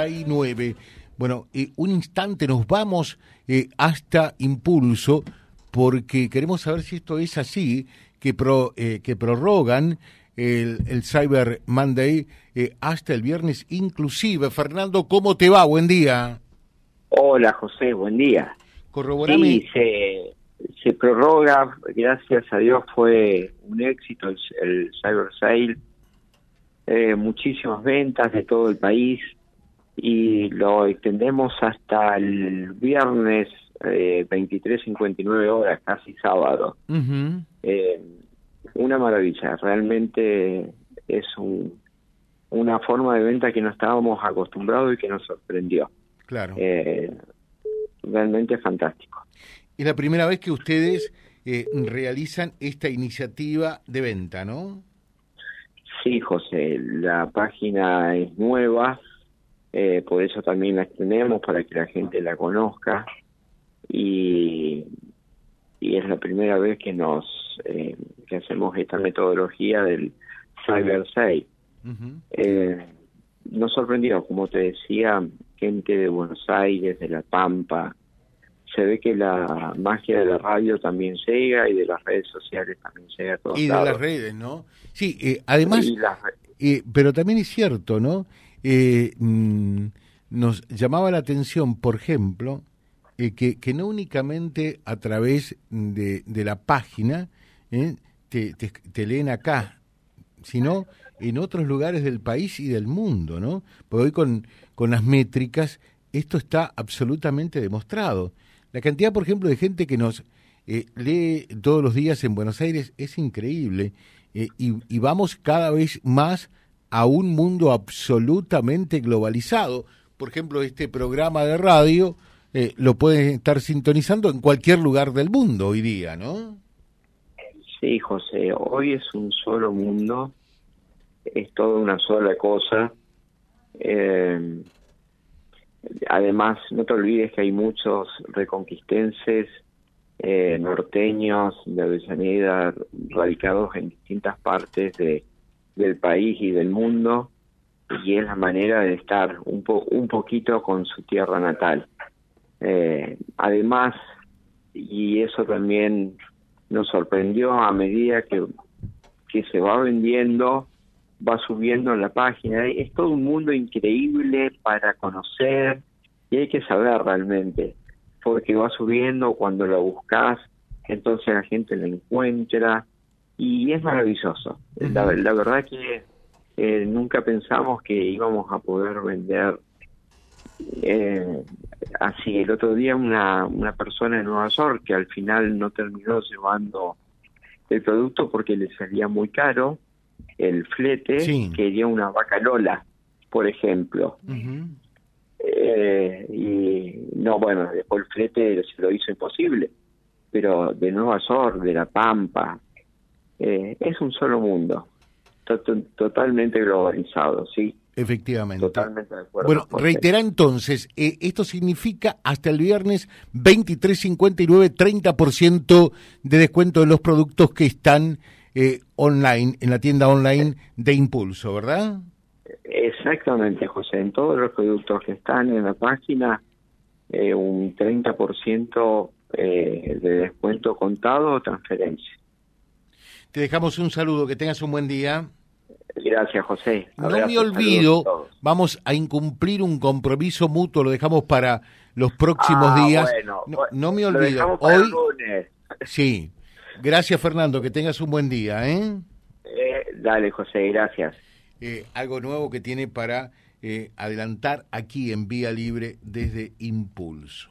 9. Bueno, eh, un instante nos vamos eh, hasta Impulso porque queremos saber si esto es así, que, pro, eh, que prorrogan el, el Cyber Monday eh, hasta el viernes inclusive. Fernando, ¿cómo te va? Buen día. Hola José, buen día. Corroborame. Sí, se, se prorroga, gracias a Dios fue un éxito el, el Cyber Sale, eh, muchísimas ventas de todo el país y lo extendemos hasta el viernes eh, 23.59 horas, casi sábado. Eh, una maravilla, realmente es un, una forma de venta que no estábamos acostumbrados y que nos sorprendió. Claro. Eh, realmente fantástico. Es la primera vez que ustedes eh, realizan esta iniciativa de venta, ¿no? Sí, José, la página es nueva, eh, por eso también la extendemos para que la gente la conozca y, y es la primera vez que nos eh, que hacemos esta metodología del Cyber. Ujú. Eh, nos sorprendió, como te decía, gente de Buenos Aires, de La Pampa. Se ve que la magia de la radio también llega y de las redes sociales también llega a todos Y de lados. las redes, ¿no? Sí, eh, además... Las Eh, pero también es cierto, ¿no? Eh, mm, nos llamaba la atención, por ejemplo, eh, que, que no únicamente a través de, de la página eh, te, leen acá, sino en otros lugares del país y del mundo, ¿no? Porque hoy con, las métricas esto está absolutamente demostrado. La cantidad, por ejemplo, de gente que nos eh, lee todos los días en Buenos Aires es increíble y, y vamos cada vez más a un mundo absolutamente globalizado. Por ejemplo, este programa de radio eh, lo pueden estar sintonizando en cualquier lugar del mundo hoy día, ¿no? Sí, José, hoy es un solo mundo, es toda una sola cosa. Eh, además, no te olvides que hay muchos reconquistenses eh, norteños de Avellaneda radicados en distintas partes de, del país y del mundo y es la manera de estar un, po un poquito con su tierra natal. Eh, además, y eso también nos sorprendió a medida que, que se va vendiendo, va subiendo en la página. Es todo un mundo increíble para conocer y hay que saber realmente, porque va subiendo cuando lo buscas, entonces la gente lo encuentra y es maravilloso. la, la verdad que eh, nunca pensamos que íbamos a poder vender eh, así. El otro día una, una persona en Nueva York que al final no terminó llevando el producto porque le salía muy caro el flete, Sí. quería una vaca Lola, por ejemplo. Eh, y no, bueno, después el flete se lo hizo imposible, pero de Nueva York, de La Pampa, eh, es un solo mundo, to- to- totalmente globalizado, sí, Efectivamente. totalmente de acuerdo. Bueno, reitera entonces, eh, esto significa hasta el viernes 23.59, 30% de descuento de los productos que están eh, online, en la tienda online de Impulso, ¿verdad? Exactamente, José, en todos los productos que están en la página, eh, un 30% eh, de descuento contado o transferencia. Te dejamos un saludo, que tengas un buen día. Gracias, José. No me olvido, vamos a incumplir un compromiso mutuo, lo dejamos para los próximos Ah, días. bueno, no, me olvido, el hoy lunes. sí. Gracias Fernando, que tengas un buen día, ¿eh? Eh, dale, José, gracias. eh, algo nuevo que tiene para eh, adelantar aquí en Vía Libre desde Impulso.